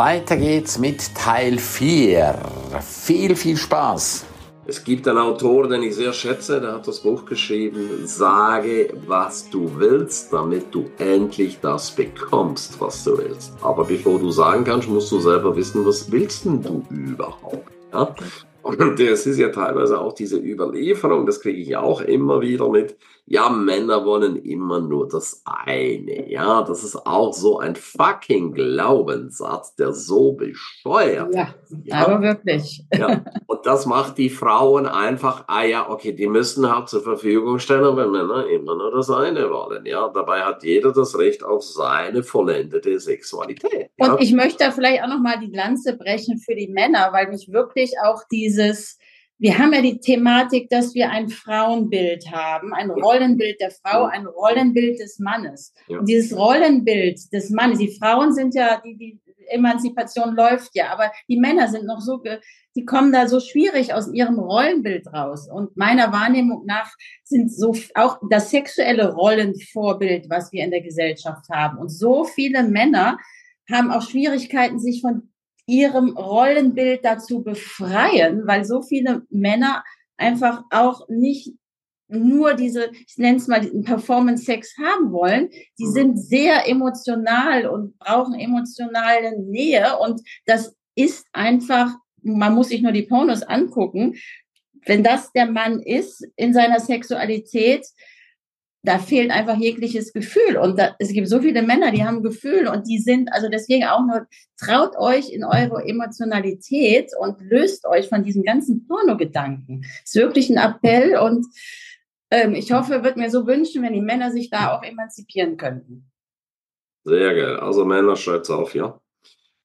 weiter geht's mit Teil 4. Viel, viel Spaß. Es gibt einen Autor, den ich sehr schätze, der hat das Buch geschrieben, Sage, was du willst, damit du endlich das bekommst, was du willst. Aber bevor du sagen kannst, musst du selber wissen, was willst denn du überhaupt? Ja? Und es ist ja teilweise auch diese Überlieferung, das kriege ich auch immer wieder mit. Ja, Männer wollen immer nur das eine. Ja, das ist auch so ein fucking Glaubenssatz, der so bescheuert ja. Ja, aber wirklich. Ja, und das macht die Frauen einfach, ah ja, okay, die müssen halt zur Verfügung stellen, wenn Männer immer nur das eine wollen. Ja, dabei hat jeder das Recht auf seine vollendete Sexualität. Ja? Und ich möchte da vielleicht auch nochmal die Lanze brechen für die Männer, weil mich wirklich auch dieses wir haben ja die Thematik, dass wir ein Frauenbild haben, ein Rollenbild der Frau, ein Rollenbild des Mannes. Ja. Und dieses Rollenbild des Mannes, die Frauen sind ja, die, die Emanzipation läuft ja, aber die Männer sind noch so, die kommen da so schwierig aus ihrem Rollenbild raus. Und meiner Wahrnehmung nach sind so auch das sexuelle Rollenvorbild, was wir in der Gesellschaft haben. Und so viele Männer haben auch Schwierigkeiten, sich von ihrem Rollenbild dazu befreien, weil so viele Männer einfach auch nicht nur diese, ich nenne es mal, Performance-Sex haben wollen. Die mhm. sind sehr emotional und brauchen emotionale Nähe. Und das ist einfach, man muss sich nur die Pornos angucken. Wenn das der Mann ist in seiner Sexualität, da fehlt einfach jegliches Gefühl. Und da, es gibt so viele Männer, die haben Gefühl und die sind, also deswegen auch nur, traut euch in eure Emotionalität und löst euch von diesen ganzen Pornogedanken. Ist wirklich ein Appell und ähm, ich hoffe, wird mir so wünschen, wenn die Männer sich da auch emanzipieren könnten. Sehr geil. Also Männer, schreibt's auf, ja?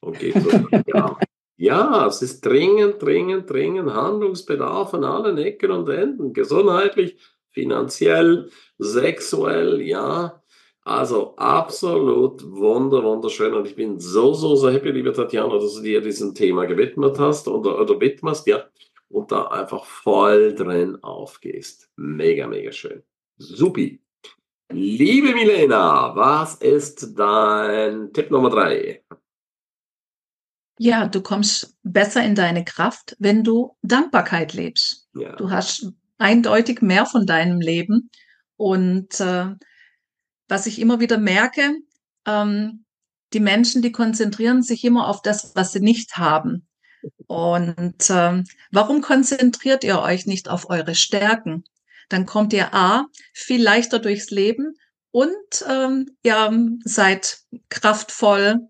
Und geht so. ja. Ja, es ist dringend, dringend, dringend Handlungsbedarf an allen Ecken und Enden. Gesundheitlich, finanziell, sexuell, ja. Also absolut wunder, wunderschön. Und ich bin so, so, so happy, liebe Tatjana, dass du dir diesem Thema gewidmet hast oder, oder widmest, ja. Und da einfach voll drin aufgehst. Mega, mega schön. Supi. Liebe Milena, was ist dein Tipp Nummer drei? Ja, du kommst besser in deine Kraft, wenn du Dankbarkeit lebst. Ja. Du hast eindeutig mehr von deinem Leben. Und äh, was ich immer wieder merke, ähm, die Menschen, die konzentrieren sich immer auf das, was sie nicht haben. Und äh, warum konzentriert ihr euch nicht auf eure Stärken? Dann kommt ihr A, viel leichter durchs Leben und ähm, ihr seid kraftvoll,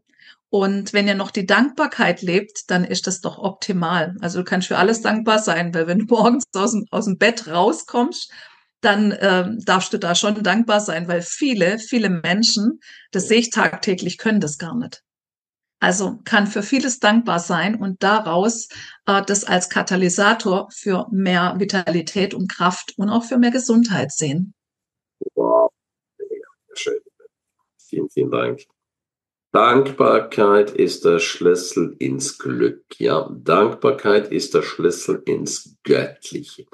und wenn ihr noch die Dankbarkeit lebt, dann ist das doch optimal. Also du kannst für alles dankbar sein, weil wenn du morgens aus dem, aus dem Bett rauskommst, dann äh, darfst du da schon dankbar sein, weil viele, viele Menschen, das sehe ich tagtäglich, können das gar nicht. Also kann für vieles dankbar sein und daraus äh, das als Katalysator für mehr Vitalität und Kraft und auch für mehr Gesundheit sehen. Wow, schön. Vielen, vielen Dank. Dankbarkeit ist der Schlüssel ins Glück. Ja, Dankbarkeit ist der Schlüssel ins Göttliche.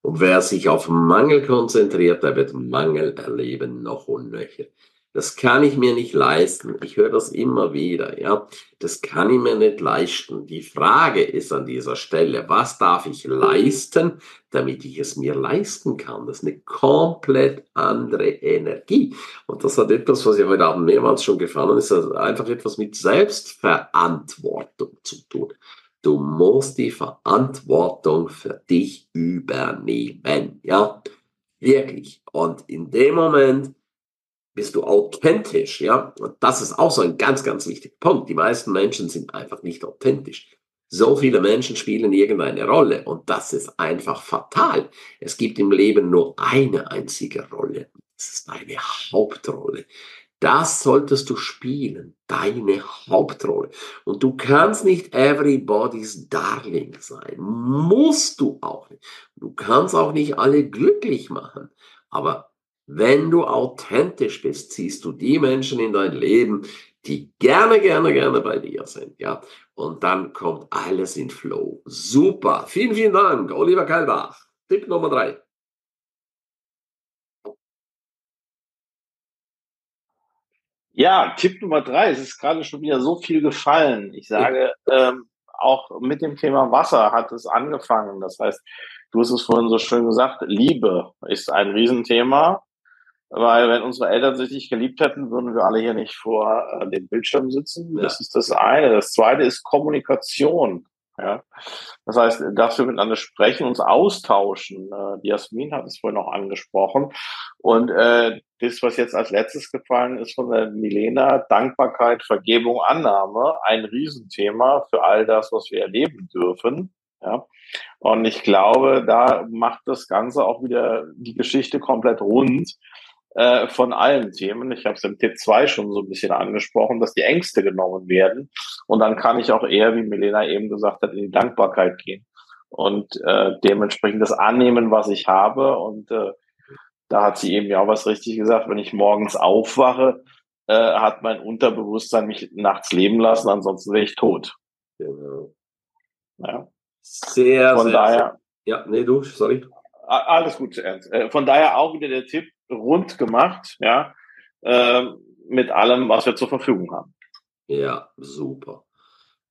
Und wer sich auf Mangel konzentriert, der wird Mangel erleben, noch und nöcher. Das kann ich mir nicht leisten. Ich höre das immer wieder, ja. Das kann ich mir nicht leisten. Die Frage ist an dieser Stelle, was darf ich leisten, damit ich es mir leisten kann? Das ist eine komplett andere Energie. Und das hat etwas, was ja heute Abend mehrmals schon gefallen ist, also einfach etwas mit Selbstverantwortung zu tun. Du musst die Verantwortung für dich übernehmen, ja. Wirklich. Und in dem Moment, bist du authentisch, ja? Und das ist auch so ein ganz, ganz wichtiger Punkt. Die meisten Menschen sind einfach nicht authentisch. So viele Menschen spielen irgendeine Rolle und das ist einfach fatal. Es gibt im Leben nur eine einzige Rolle. Das ist deine Hauptrolle. Das solltest du spielen, deine Hauptrolle. Und du kannst nicht everybody's darling sein. Musst du auch nicht. Du kannst auch nicht alle glücklich machen. Aber wenn du authentisch bist, ziehst du die Menschen in dein Leben, die gerne, gerne, gerne bei dir sind, ja. Und dann kommt alles in Flow. Super. Vielen, vielen Dank, Oliver Keilbach. Tipp Nummer drei. Ja, Tipp Nummer drei. Es ist gerade schon wieder so viel gefallen. Ich sage, ähm, auch mit dem Thema Wasser hat es angefangen. Das heißt, du hast es vorhin so schön gesagt, Liebe ist ein Riesenthema. Weil wenn unsere Eltern sich nicht geliebt hätten, würden wir alle hier nicht vor äh, dem Bildschirm sitzen. Das ist das eine. Das zweite ist Kommunikation. Ja. Das heißt, dass wir miteinander sprechen, uns austauschen. Äh, Jasmin hat es vorhin noch angesprochen. Und äh, das, was jetzt als letztes gefallen ist von der Milena, Dankbarkeit, Vergebung, Annahme, ein Riesenthema für all das, was wir erleben dürfen. Ja. Und ich glaube, da macht das Ganze auch wieder die Geschichte komplett rund äh, von allen Themen. Ich habe es im T2 schon so ein bisschen angesprochen, dass die Ängste genommen werden. Und dann kann ich auch eher, wie Milena eben gesagt hat, in die Dankbarkeit gehen und äh, dementsprechend das annehmen, was ich habe. Und äh, da hat sie eben ja auch was richtig gesagt. Wenn ich morgens aufwache, äh, hat mein Unterbewusstsein mich nachts leben lassen, ansonsten wäre ich tot. Genau. Ja. Sehr, Von sehr, daher, sehr. Ja, nee, du, sorry. Alles gut, Ernst. Äh, von daher auch wieder der Tipp, rund gemacht, ja, äh, mit allem, was wir zur Verfügung haben. Ja, super.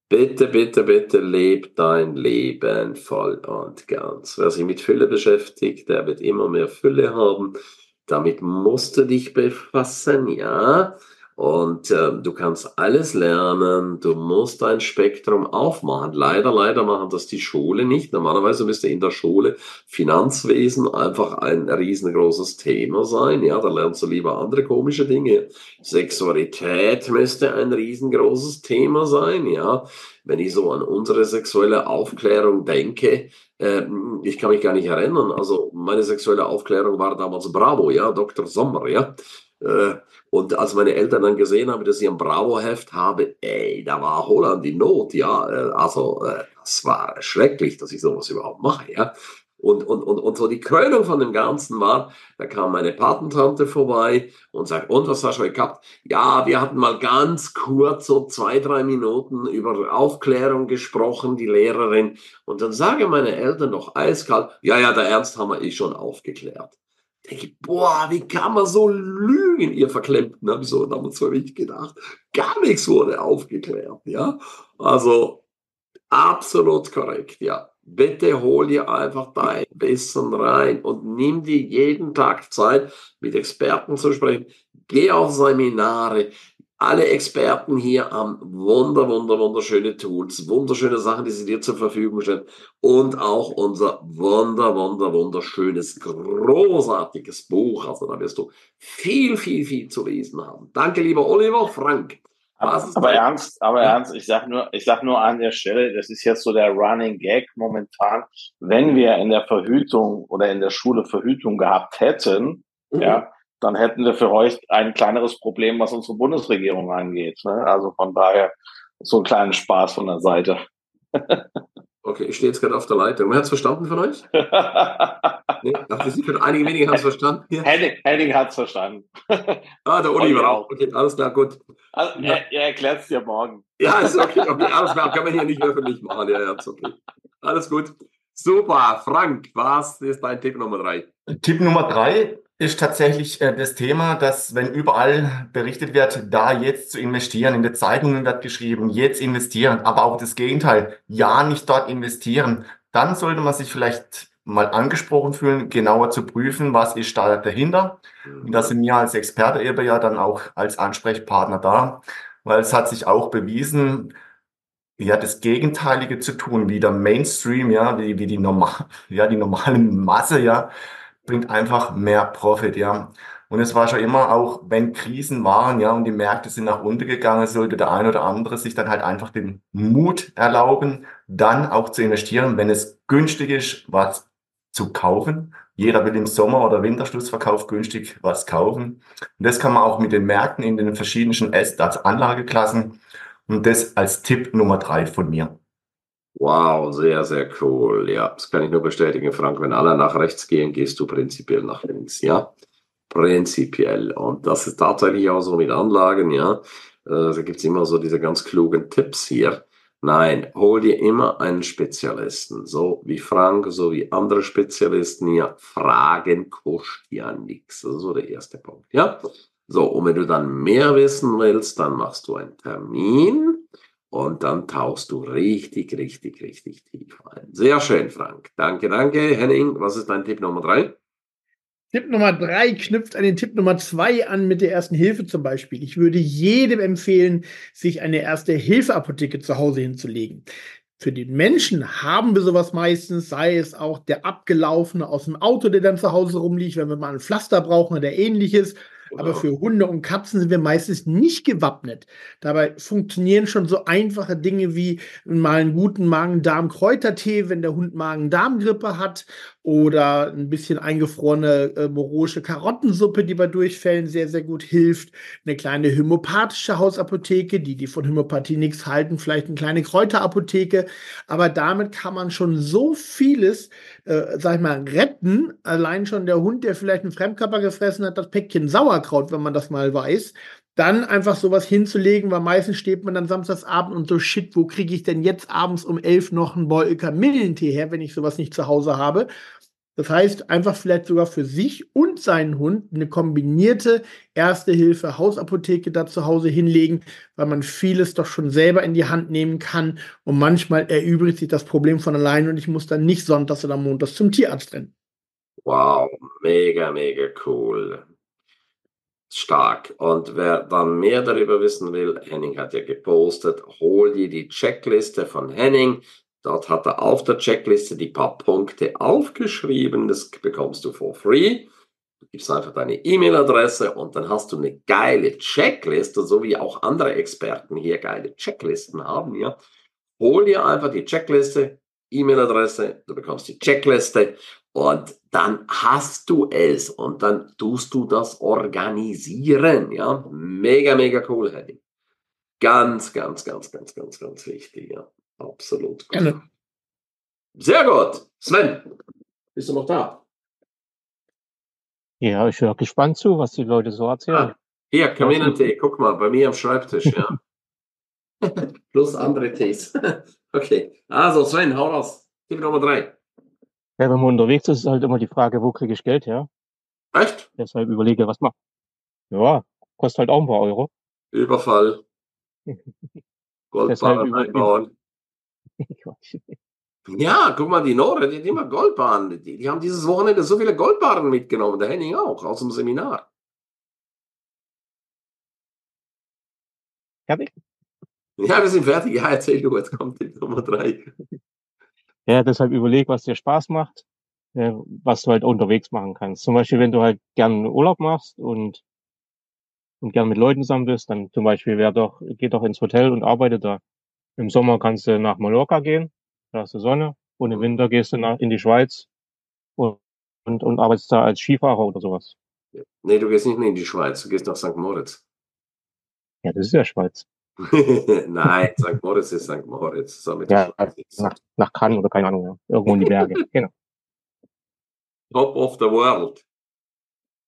Bitte, bitte, bitte leb dein Leben voll und ganz. Wer sich mit Fülle beschäftigt, der wird immer mehr Fülle haben. Damit musst du dich befassen, ja. Und äh, du kannst alles lernen, du musst dein Spektrum aufmachen. Leider, leider machen das die Schule nicht. Normalerweise müsste in der Schule Finanzwesen einfach ein riesengroßes Thema sein. Ja, da lernst du lieber andere komische Dinge. Sexualität müsste ein riesengroßes Thema sein. Ja, wenn ich so an unsere sexuelle Aufklärung denke, äh, ich kann mich gar nicht erinnern. Also meine sexuelle Aufklärung war damals Bravo, ja, Dr. Sommer, ja. Äh, und als meine Eltern dann gesehen haben, dass ich ein Bravo-Heft habe, ey, da war Holland die Not, ja. Äh, also, äh, das war schrecklich, dass ich sowas überhaupt mache, ja. Und, und, und, und so die Krönung von dem Ganzen war, da kam meine Patentante vorbei und sagt, und was hast du heute gehabt? Ja, wir hatten mal ganz kurz, so zwei, drei Minuten über Aufklärung gesprochen, die Lehrerin. Und dann sagen meine Eltern noch eiskalt, ja, ja, der Ernst haben wir eh schon aufgeklärt denke ich, boah, wie kann man so lügen, ihr Verklemmten, habe ich so damals für mich gedacht. Gar nichts wurde aufgeklärt, ja. Also, absolut korrekt, ja. Bitte hol dir einfach dein Wissen rein und nimm dir jeden Tag Zeit, mit Experten zu sprechen. Geh auf Seminare, alle Experten hier haben wunder, wunder, wunderschöne Tools, wunderschöne Sachen, die sie dir zur Verfügung stellen und auch unser wunder, wunder, wunderschönes, großartiges Buch. Also da wirst du viel, viel, viel zu lesen haben. Danke, lieber Oliver Frank. Aber, aber ernst, aber ja. ernst, ich sag nur, ich sag nur an der Stelle, das ist jetzt so der Running Gag momentan. Wenn wir in der Verhütung oder in der Schule Verhütung gehabt hätten, mhm. ja, dann hätten wir für euch ein kleineres Problem, was unsere Bundesregierung angeht. Ne? Also von daher so ein kleiner Spaß von der Seite. Okay, ich stehe jetzt gerade auf der Leitung. Wer hat es verstanden von euch? nee, dachte, Sie können einige wenige haben es verstanden. Ja. Henning, Henning hat es verstanden. ah, der Oliver auch. Okay, alles klar, gut. Also, ja. Er, er erklärt es dir morgen. Ja, ist okay, okay, alles klar, kann man hier nicht öffentlich machen. Ja, ja, ist okay. Alles gut. Super, Frank, was ist dein Tipp Nummer drei? Tipp Nummer drei ist tatsächlich äh, das Thema, dass wenn überall berichtet wird, da jetzt zu investieren, in den Zeitungen wird geschrieben, jetzt investieren, aber auch das Gegenteil, ja nicht dort investieren, dann sollte man sich vielleicht mal angesprochen fühlen, genauer zu prüfen, was ist da dahinter. Und da sind wir als Experte eben ja dann auch als Ansprechpartner da, weil es hat sich auch bewiesen, ja, das Gegenteilige zu tun, wie der Mainstream, ja, wie, wie die normal, ja, die normale Masse, ja, bringt einfach mehr Profit, ja. Und es war schon immer auch, wenn Krisen waren, ja, und die Märkte sind nach unten gegangen, sollte der ein oder andere sich dann halt einfach den Mut erlauben, dann auch zu investieren, wenn es günstig ist, was zu kaufen. Jeder will im Sommer- oder Winterschlussverkauf günstig was kaufen. Und das kann man auch mit den Märkten in den verschiedenen Anlageklassen. Und das als Tipp Nummer drei von mir. Wow, sehr, sehr cool. Ja, das kann ich nur bestätigen, Frank. Wenn alle nach rechts gehen, gehst du prinzipiell nach links. Ja, prinzipiell. Und das ist tatsächlich auch so mit Anlagen. Ja, äh, da gibt's immer so diese ganz klugen Tipps hier. Nein, hol dir immer einen Spezialisten, so wie Frank, so wie andere Spezialisten hier. Fragen kostet ja nichts. Das ist so der erste Punkt. Ja, So, und wenn du dann mehr wissen willst, dann machst du einen Termin und dann tauchst du richtig, richtig, richtig tief ein. Sehr schön, Frank. Danke, danke. Henning, was ist dein Tipp Nummer drei? Tipp Nummer drei knüpft an den Tipp Nummer zwei an mit der ersten Hilfe zum Beispiel. Ich würde jedem empfehlen, sich eine erste Hilfeapotheke zu Hause hinzulegen. Für den Menschen haben wir sowas meistens, sei es auch der abgelaufene aus dem Auto, der dann zu Hause rumliegt, wenn wir mal ein Pflaster brauchen oder ähnliches. Aber für Hunde und Katzen sind wir meistens nicht gewappnet. Dabei funktionieren schon so einfache Dinge wie mal einen guten Magen-Darm-Kräutertee, wenn der Hund Magen-Darm-Grippe hat oder ein bisschen eingefrorene äh, morosche Karottensuppe, die bei Durchfällen sehr, sehr gut hilft. Eine kleine homöopathische Hausapotheke, die, die von Homöopathie nichts halten, vielleicht eine kleine Kräuterapotheke. Aber damit kann man schon so vieles, äh, sag ich mal, retten. Allein schon der Hund, der vielleicht einen Fremdkörper gefressen hat, das Päckchen Sauerkraut, wenn man das mal weiß dann einfach sowas hinzulegen, weil meistens steht man dann samstagsabend und so, shit, wo kriege ich denn jetzt abends um elf noch einen Boy Kamillentee her, wenn ich sowas nicht zu Hause habe? Das heißt, einfach vielleicht sogar für sich und seinen Hund eine kombinierte Erste-Hilfe-Hausapotheke da zu Hause hinlegen, weil man vieles doch schon selber in die Hand nehmen kann und manchmal erübrigt sich das Problem von allein und ich muss dann nicht sonntags oder montags zum Tierarzt rennen. Wow, mega, mega cool. Stark. Und wer dann mehr darüber wissen will, Henning hat ja gepostet, hol dir die Checkliste von Henning. Dort hat er auf der Checkliste die paar Punkte aufgeschrieben. Das bekommst du for free. Du gibst einfach deine E-Mail-Adresse und dann hast du eine geile Checkliste, so wie auch andere Experten hier geile Checklisten haben. Ja. Hol dir einfach die Checkliste, E-Mail-Adresse, du bekommst die Checkliste und dann hast du es und dann tust du das organisieren. Ja, mega, mega cool, Henning. Ganz, ganz, ganz, ganz, ganz, ganz wichtig. Ja. Absolut. Gerne. Sehr gut. Sven, bist du noch da? Ja, ich höre gespannt zu, was die Leute so erzählen. Ah, hier, Kamillentee, guck mal, bei mir am Schreibtisch, ja. Plus andere Tees. okay, also Sven, hau raus. Tipp Nummer drei. Ja, wenn man unterwegs ist, ist halt immer die Frage, wo kriege ich Geld her? Echt? Deshalb überlege, was macht. Ja, kostet halt auch ein paar Euro. Überfall. Goldbarren einbauen. Ja, guck mal, die Nore, die hat immer Goldbarren. Die, die haben dieses Wochenende so viele Goldbarren mitgenommen. Der Henning auch, aus dem Seminar. Fertig? Ja, wir sind fertig. Ja, erzähl du, jetzt kommt die Nummer drei. Ja, deshalb überleg, was dir Spaß macht, was du halt unterwegs machen kannst. Zum Beispiel, wenn du halt gern Urlaub machst und, und gern mit Leuten zusammen bist, dann zum Beispiel, wer doch, geht doch ins Hotel und arbeitet da. Im Sommer kannst du nach Mallorca gehen, da hast du Sonne. Und im Winter gehst du nach, in die Schweiz und, und, und arbeitest da als Skifahrer oder sowas. Nee, du gehst nicht in die Schweiz, du gehst nach St. Moritz. Ja, das ist ja Schweiz. Nein, St. Moritz ist St. Moritz. ja, nach, nach Cannes oder keine Ahnung, irgendwo in die Berge. genau. Top of the world.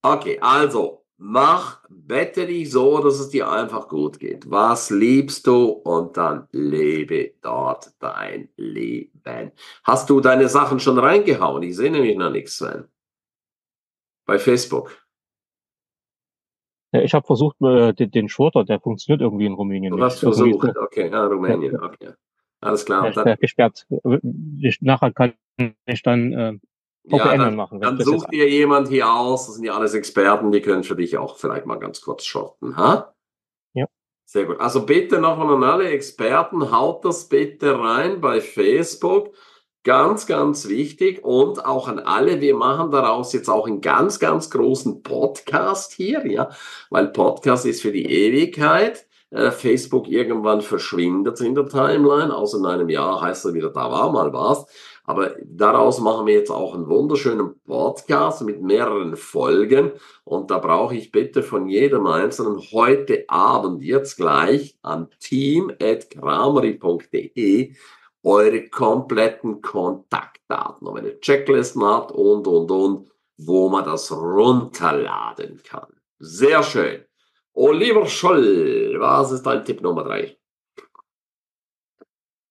Okay, also Mach, bette dich so, dass es dir einfach gut geht. Was liebst du? Und dann lebe dort dein Leben. Hast du deine Sachen schon reingehauen? Ich sehe nämlich noch nichts, Sven. Bei Facebook. Ja, ich habe versucht, den, Shorter, der funktioniert irgendwie in Rumänien. Du hast versucht, okay, ja, Rumänien, okay. Alles klar. Ja, dann, gesperrt. Nachher kann ich dann äh, ja, dann, machen. Dann such dir jemand hier aus, das sind ja alles Experten, die können für dich auch vielleicht mal ganz kurz schotten, ha? Ja. Sehr gut. Also bitte nochmal an alle Experten, haut das bitte rein bei Facebook. Ganz, ganz wichtig. Und auch an alle, wir machen daraus jetzt auch einen ganz, ganz großen Podcast hier, ja, weil Podcast ist für die Ewigkeit. Äh, Facebook irgendwann verschwindet in der Timeline, außer in einem Jahr heißt er wieder, da war mal was. Aber daraus machen wir jetzt auch einen wunderschönen Podcast mit mehreren Folgen. Und da brauche ich bitte von jedem Einzelnen heute Abend jetzt gleich an team.krameri.de eure kompletten Kontaktdaten, ob ihr Checklisten habt und, und, und, wo man das runterladen kann. Sehr schön. Oliver Scholl, was ist dein Tipp Nummer drei?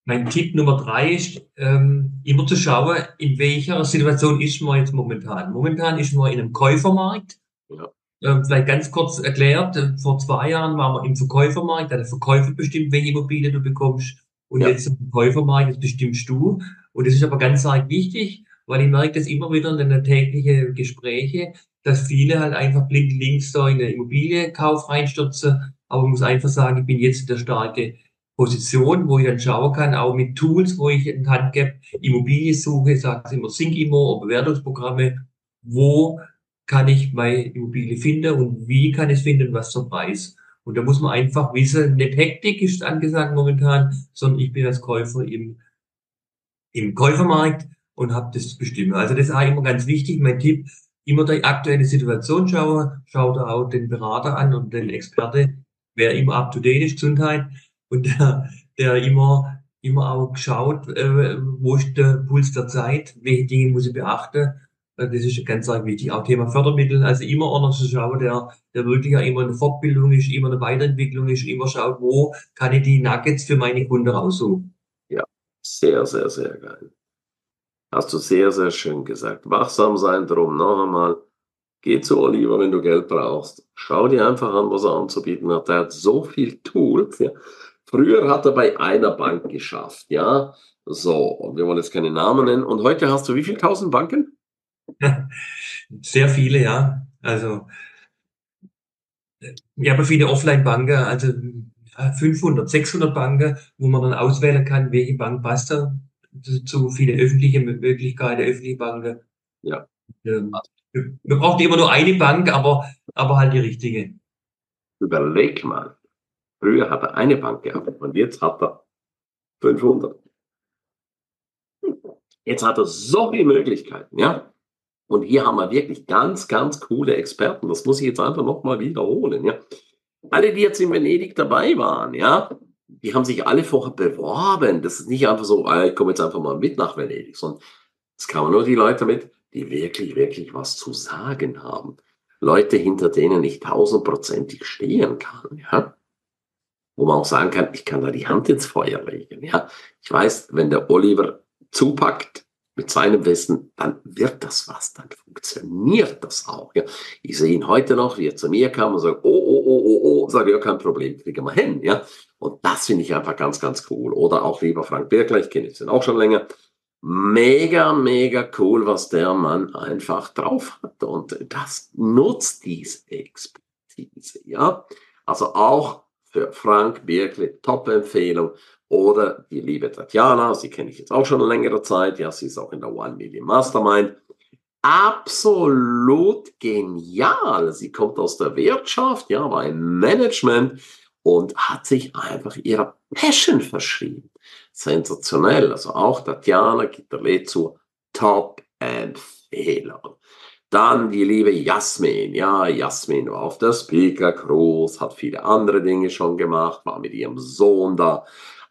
Mein Tipp Nummer drei ist, ähm, immer zu schauen, in welcher Situation ist man jetzt momentan. Momentan ist man in einem Käufermarkt. Ja. äh, vielleicht ganz kurz erklärt, äh, vor zwei Jahren waren wir im Verkäufermarkt, da der Verkäufer bestimmt, welche Immobilie du bekommst. Und ja. jetzt im Käufermarkt, das bestimmst du. Und das ist aber ganz arg wichtig, weil ich merke das immer wieder in den täglichen Gesprächen, dass viele halt einfach blind links da in den Immobilienkauf reinstürzen. Aber man muss einfach sagen, ich bin jetzt in der starke Position, wo ich dann schauen kann, auch mit Tools, wo ich in die Hand gebe, Immobilie suche, sage ich immer Sync-Immo, Bewertungsprogramme, wo kann ich meine Immobilie finden und wie kann ich es finden, was zum Preis. Und da muss man einfach wissen, nicht Hektik ist angesagt momentan, sondern ich bin als Käufer im, im Käufermarkt und habe das zu bestimmen. Also das ist auch immer ganz wichtig. Mein Tipp, immer die aktuelle Situation schauen, schaut auch den Berater an und den Experte, wer immer up to date ist, Gesundheit, und der, der immer, immer auch schaut, äh, wo ist der Puls der Zeit, welche Dinge muss ich beachten äh, das ist ganz wichtig. Auch Thema Fördermittel. Also immer einer zu schauen, der, der wirklich auch immer eine Fortbildung ist, immer eine Weiterentwicklung ist, immer schaut, wo kann ich die Nuggets für meine Kunden raussuchen. Ja, sehr, sehr, sehr geil. Hast du sehr, sehr schön gesagt. Wachsam sein drum. Noch einmal. Geh zu Oliver, wenn du Geld brauchst. Schau dir einfach an, was er anzubieten hat. Er hat so viel Tools. Ja. Früher hat er bei einer Bank geschafft, ja. So, und wir wollen jetzt keine Namen nennen. Und heute hast du wie viel tausend Banken? Sehr viele, ja. Also, wir haben viele Offline-Banken, also 500, 600 Banken, wo man dann auswählen kann, welche Bank passt da zu viele öffentliche Möglichkeiten, öffentliche Banken. Ja. Ähm, wir brauchen immer nur eine Bank, aber, aber halt die richtige. Überleg mal. Früher hat er eine Bank gehabt und jetzt hat er 500. Jetzt hat er so viele Möglichkeiten, ja. Und hier haben wir wirklich ganz, ganz coole Experten. Das muss ich jetzt einfach nochmal wiederholen. Ja. Alle, die jetzt in Venedig dabei waren, ja, die haben sich alle vorher beworben. Das ist nicht einfach so, ah, ich komme jetzt einfach mal mit nach Venedig, sondern es kamen nur die Leute mit, die wirklich, wirklich was zu sagen haben. Leute, hinter denen ich tausendprozentig stehen kann, ja. Wo man auch sagen kann, ich kann da die Hand ins Feuer legen, ja. Ich weiß, wenn der Oliver zupackt, mit seinem Wissen, dann wird das was, dann funktioniert das auch. Ja. Ich sehe ihn heute noch, wie er zu mir kam und sagt, oh, oh, oh, oh, oh, sage ja, kein Problem, kriegen wir hin. Ja. Und das finde ich einfach ganz, ganz cool. Oder auch lieber Frank Birkler, ich kenne ihn auch schon länger. Mega, mega cool, was der Mann einfach drauf hat. Und das nutzt diese Expertise. Ja. Also auch für Frank Birkle, Top-Empfehlung. Oder die liebe Tatjana, sie kenne ich jetzt auch schon längere Zeit, ja, sie ist auch in der One Million Mastermind. Absolut genial. Sie kommt aus der Wirtschaft, ja, war im Management und hat sich einfach ihrer Passion verschrieben. Sensationell. Also auch Tatjana gibt der zu Top-Empfehlung. Dann die liebe Jasmin. Ja, Jasmin war auf der Speaker Cruise, hat viele andere Dinge schon gemacht, war mit ihrem Sohn da.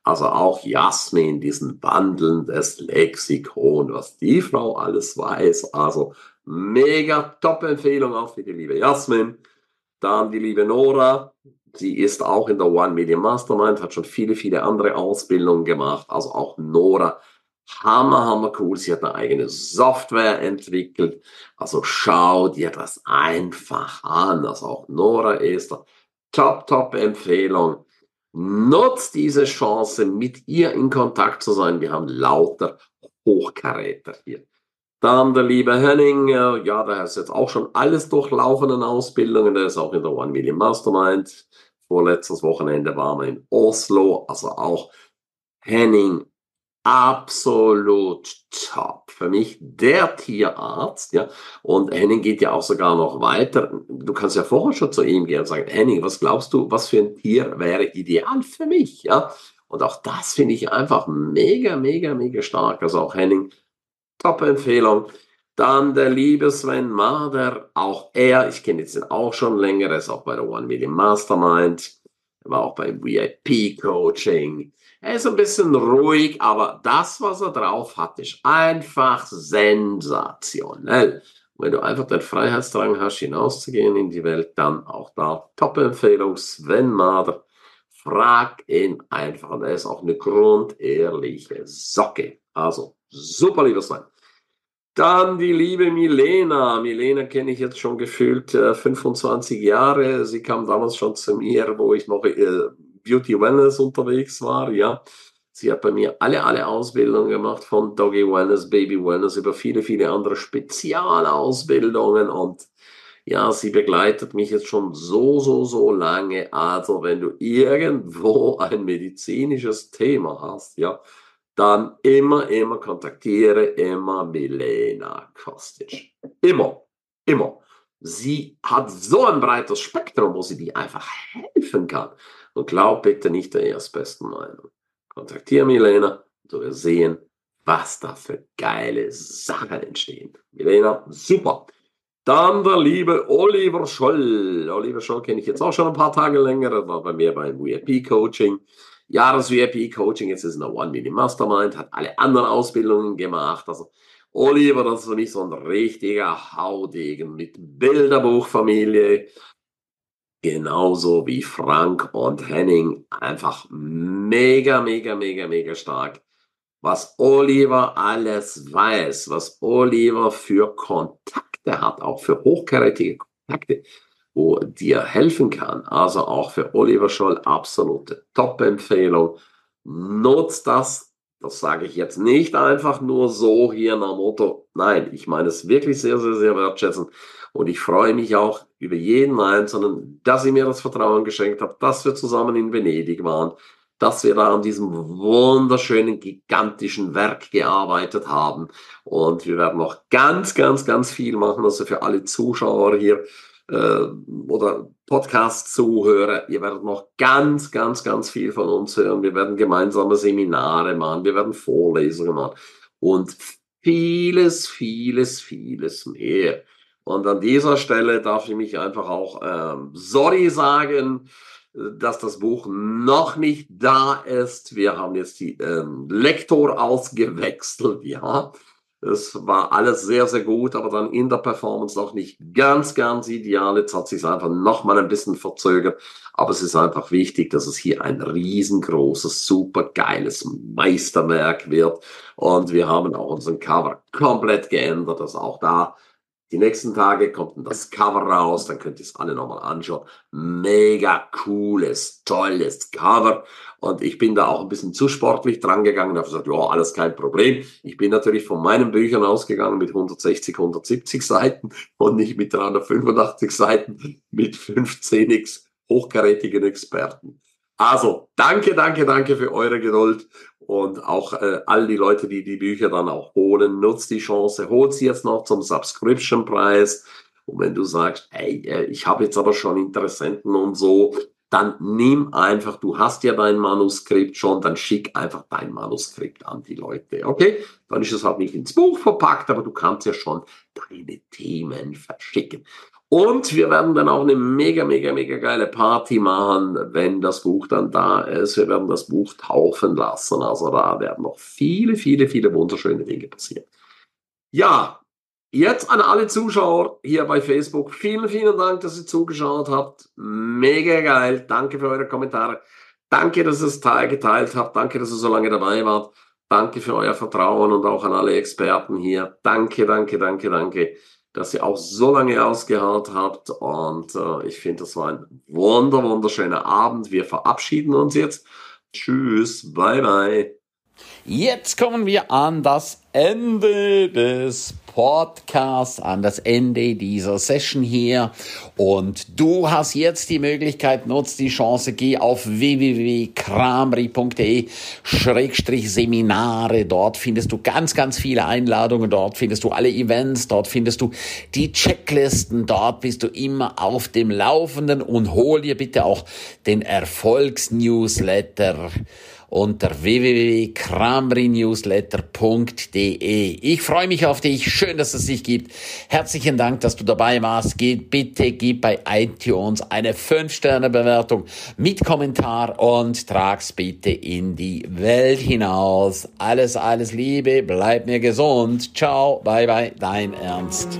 Also auch Jasmin, diesen wandelndes Lexikon, was die Frau alles weiß. Also mega Top-Empfehlung auch für die liebe Jasmin. Dann die liebe Nora. Sie ist auch in der One Media Mastermind, hat schon viele, viele andere Ausbildungen gemacht. Also auch Nora. Hammer, hammer cool. Sie hat eine eigene Software entwickelt. Also schau dir das einfach an. Also auch Nora ist Top, top Empfehlung. Nutzt diese Chance, mit ihr in Kontakt zu sein. Wir haben lauter Hochkaräter hier. Dann der liebe Henning, ja, der ist jetzt auch schon alles durchlaufen in Ausbildungen. Der ist auch in der One Million Mastermind. Vorletztes Wochenende waren wir in Oslo. Also auch Henning, absolut top. Für mich der Tierarzt, ja. Und Henning geht ja auch sogar noch weiter. Du kannst ja vorher schon zu ihm gehen und sagen, Henning, was glaubst du, was für ein Tier wäre ideal für mich, ja? Und auch das finde ich einfach mega, mega, mega stark. Also auch Henning, top Empfehlung. Dann der liebe Sven Mader, auch er, ich kenne jetzt auch schon länger, er ist auch bei der One Million Mastermind, er war auch beim VIP Coaching, er ist ein bisschen ruhig, aber das, was er drauf hat, ist einfach sensationell. Wenn du einfach den Freiheitsdrang hast, hinauszugehen in die Welt, dann auch da Top-Empfehlung Sven Mader. Frag ihn einfach. Er ist auch eine grundehrliche Socke. Also, super, lieber Sven. Dann die liebe Milena. Milena kenne ich jetzt schon gefühlt äh, 25 Jahre. Sie kam damals schon zu mir, wo ich noch äh, Beauty Wellness unterwegs war, ja. Sie hat bei mir alle, alle Ausbildungen gemacht, von Doggy Wellness, Baby Wellness, über viele, viele andere Spezialausbildungen und ja, sie begleitet mich jetzt schon so, so, so lange. Also, wenn du irgendwo ein medizinisches Thema hast, ja, dann immer, immer kontaktiere immer Milena Kostic. Immer, immer. Sie hat so ein breites Spektrum, wo sie dir einfach helfen kann. Und glaub bitte nicht der erstbesten Meinung. Kontaktiere Milena, du wirst sehen, was da für geile Sachen entstehen. Milena, super. Dann der liebe Oliver Scholl. Oliver Scholl kenne ich jetzt auch schon ein paar Tage länger. Er war bei mir beim VIP-Coaching. Jahres-VIP-Coaching, jetzt ist er One Mini Mastermind, hat alle anderen Ausbildungen gemacht. Also Oliver, das ist für mich so ein richtiger Haudegen mit Bilderbuchfamilie. Genauso wie Frank und Henning. Einfach mega, mega, mega, mega stark. Was Oliver alles weiß, was Oliver für Kontakte hat, auch für hochkarätige Kontakte, wo dir helfen kann. Also auch für Oliver Scholl absolute Top-Empfehlung. Nutzt das. Das sage ich jetzt nicht einfach nur so hier nach Motto. Nein, ich meine es wirklich sehr, sehr, sehr wertschätzen. Und ich freue mich auch über jeden Einzelnen, dass ihr mir das Vertrauen geschenkt habt, dass wir zusammen in Venedig waren, dass wir da an diesem wunderschönen, gigantischen Werk gearbeitet haben. Und wir werden noch ganz, ganz, ganz viel machen. Also für alle Zuschauer hier äh, oder Podcast-Zuhörer, ihr werdet noch ganz, ganz, ganz viel von uns hören. Wir werden gemeinsame Seminare machen, wir werden Vorlesungen machen und vieles, vieles, vieles mehr. Und an dieser Stelle darf ich mich einfach auch ähm, sorry sagen, dass das Buch noch nicht da ist. Wir haben jetzt die ähm, Lektor ausgewechselt, ja. Es war alles sehr, sehr gut, aber dann in der Performance noch nicht ganz, ganz ideal. Jetzt hat sich einfach noch mal ein bisschen verzögert. Aber es ist einfach wichtig, dass es hier ein riesengroßes, super geiles Meisterwerk wird. Und wir haben auch unseren Cover komplett geändert, dass auch da die nächsten Tage kommt dann das Cover raus, dann könnt ihr es alle nochmal anschauen. Mega cooles, tolles Cover. Und ich bin da auch ein bisschen zu sportlich dran gegangen, habe gesagt, ja, alles kein Problem. Ich bin natürlich von meinen Büchern ausgegangen mit 160, 170 Seiten und nicht mit 385 Seiten mit 15x hochkarätigen Experten. Also, danke, danke, danke für eure Geduld und auch äh, all die Leute, die die Bücher dann auch holen, nutzt die Chance, holt sie jetzt noch zum Subscription-Preis. Und wenn du sagst, ey, äh, ich habe jetzt aber schon Interessenten und so, dann nimm einfach, du hast ja dein Manuskript schon, dann schick einfach dein Manuskript an die Leute, okay? Dann ist es halt nicht ins Buch verpackt, aber du kannst ja schon deine Themen verschicken. Und wir werden dann auch eine mega, mega, mega geile Party machen, wenn das Buch dann da ist. Wir werden das Buch taufen lassen. Also da werden noch viele, viele, viele wunderschöne Dinge passieren. Ja, jetzt an alle Zuschauer hier bei Facebook. Vielen, vielen Dank, dass ihr zugeschaut habt. Mega geil. Danke für eure Kommentare. Danke, dass ihr es geteilt habt. Danke, dass ihr so lange dabei wart. Danke für euer Vertrauen und auch an alle Experten hier. Danke, danke, danke, danke dass ihr auch so lange ausgeharrt habt. Und äh, ich finde, das war ein wunder, wunderschöner Abend. Wir verabschieden uns jetzt. Tschüss, bye bye. Jetzt kommen wir an das Ende des Podcasts, an das Ende dieser Session hier. Und du hast jetzt die Möglichkeit, nutzt die Chance, geh auf www.kramri.de Schrägstrich Seminare. Dort findest du ganz, ganz viele Einladungen. Dort findest du alle Events. Dort findest du die Checklisten. Dort bist du immer auf dem Laufenden und hol dir bitte auch den Erfolgsnewsletter unter www.kramrinewsletter.de. Ich freue mich auf dich. Schön, dass es dich gibt. Herzlichen Dank, dass du dabei warst. Geh, bitte gib bei iTunes eine 5-Sterne-Bewertung mit Kommentar und trag's bitte in die Welt hinaus. Alles, alles Liebe. Bleib mir gesund. Ciao. Bye, bye. Dein Ernst.